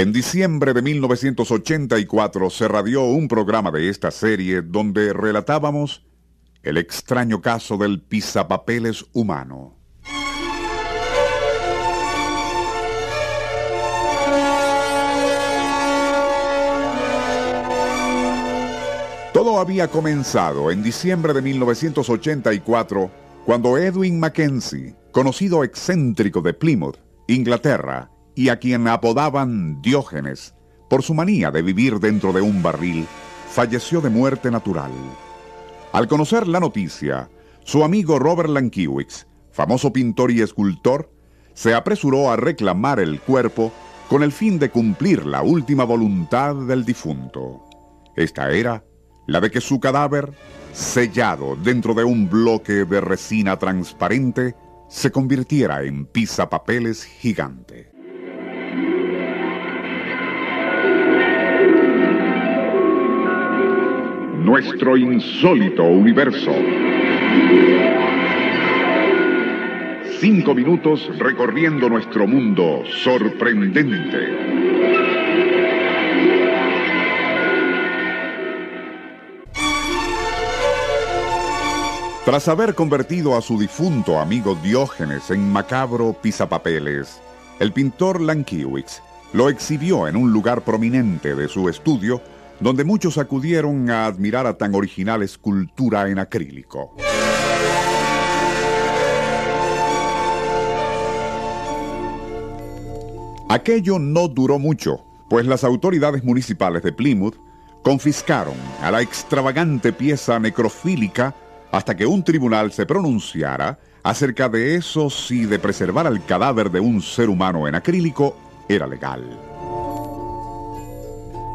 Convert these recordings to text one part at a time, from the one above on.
En diciembre de 1984 se radió un programa de esta serie donde relatábamos el extraño caso del pisapapeles humano. Todo había comenzado en diciembre de 1984 cuando Edwin Mackenzie, conocido excéntrico de Plymouth, Inglaterra, y a quien apodaban Diógenes por su manía de vivir dentro de un barril, falleció de muerte natural. Al conocer la noticia, su amigo Robert Lankiewicz, famoso pintor y escultor, se apresuró a reclamar el cuerpo con el fin de cumplir la última voluntad del difunto. Esta era la de que su cadáver, sellado dentro de un bloque de resina transparente, se convirtiera en pisapapeles gigante. Nuestro insólito universo. Cinco minutos recorriendo nuestro mundo sorprendente. Tras haber convertido a su difunto amigo Diógenes en macabro pisapapeles, el pintor Lankiewicz lo exhibió en un lugar prominente de su estudio donde muchos acudieron a admirar a tan original escultura en acrílico. Aquello no duró mucho, pues las autoridades municipales de Plymouth confiscaron a la extravagante pieza necrofílica hasta que un tribunal se pronunciara acerca de eso si de preservar el cadáver de un ser humano en acrílico era legal.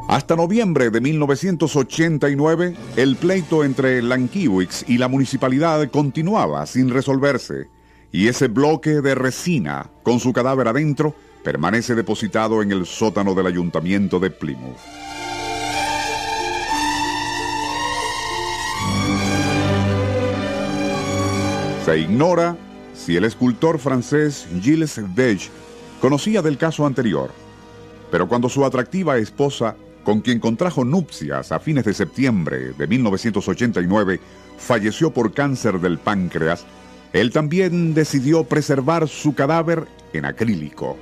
Hasta noviembre de 1989, el pleito entre Lankiewicz y la municipalidad continuaba sin resolverse, y ese bloque de resina con su cadáver adentro permanece depositado en el sótano del ayuntamiento de Plymouth. Se ignora si el escultor francés Gilles Dege conocía del caso anterior, pero cuando su atractiva esposa con quien contrajo nupcias a fines de septiembre de 1989, falleció por cáncer del páncreas, él también decidió preservar su cadáver en acrílico.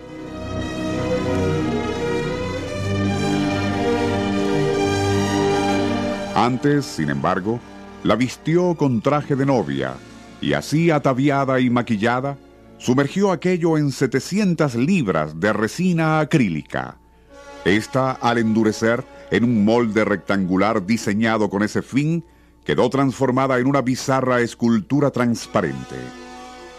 Antes, sin embargo, la vistió con traje de novia y así ataviada y maquillada, sumergió aquello en 700 libras de resina acrílica esta, al endurecer en un molde rectangular diseñado con ese fin, quedó transformada en una bizarra escultura transparente.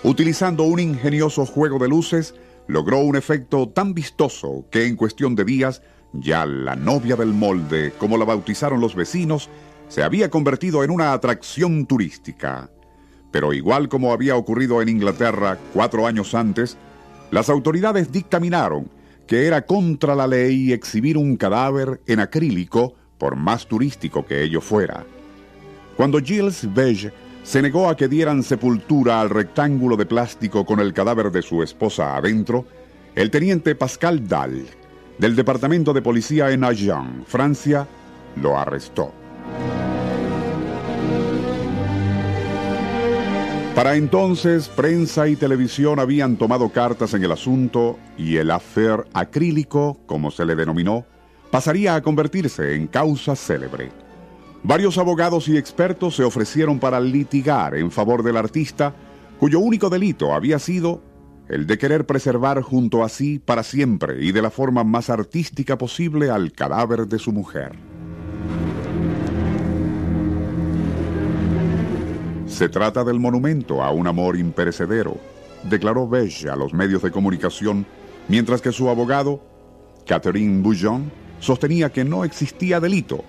Utilizando un ingenioso juego de luces, logró un efecto tan vistoso que en cuestión de días, ya la novia del molde, como la bautizaron los vecinos, se había convertido en una atracción turística. Pero igual como había ocurrido en Inglaterra cuatro años antes, las autoridades dictaminaron que era contra la ley exhibir un cadáver en acrílico por más turístico que ello fuera. Cuando Gilles Beige se negó a que dieran sepultura al rectángulo de plástico con el cadáver de su esposa adentro, el teniente Pascal Dahl, del Departamento de Policía en Agen, Francia, lo arrestó. Para entonces, prensa y televisión habían tomado cartas en el asunto y el affair acrílico, como se le denominó, pasaría a convertirse en causa célebre. Varios abogados y expertos se ofrecieron para litigar en favor del artista, cuyo único delito había sido el de querer preservar junto a sí para siempre y de la forma más artística posible al cadáver de su mujer. Se trata del monumento a un amor imperecedero, declaró Beige a los medios de comunicación, mientras que su abogado, Catherine Bouillon, sostenía que no existía delito.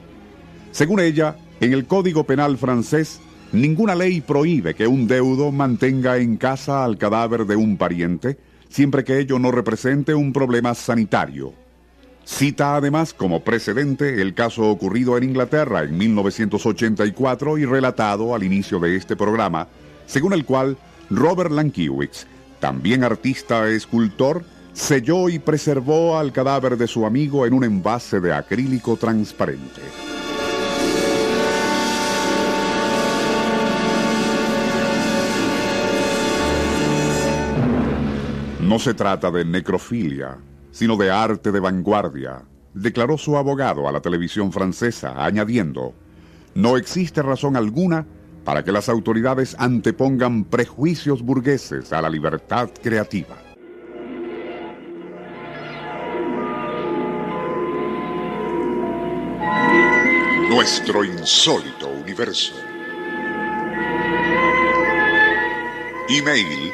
Según ella, en el Código Penal francés, ninguna ley prohíbe que un deudo mantenga en casa al cadáver de un pariente, siempre que ello no represente un problema sanitario. Cita además como precedente el caso ocurrido en Inglaterra en 1984 y relatado al inicio de este programa, según el cual Robert Lankiewicz, también artista escultor, selló y preservó al cadáver de su amigo en un envase de acrílico transparente. No se trata de necrofilia, sino de arte de vanguardia, declaró su abogado a la televisión francesa, añadiendo, no existe razón alguna para que las autoridades antepongan prejuicios burgueses a la libertad creativa. Nuestro insólito universo. Email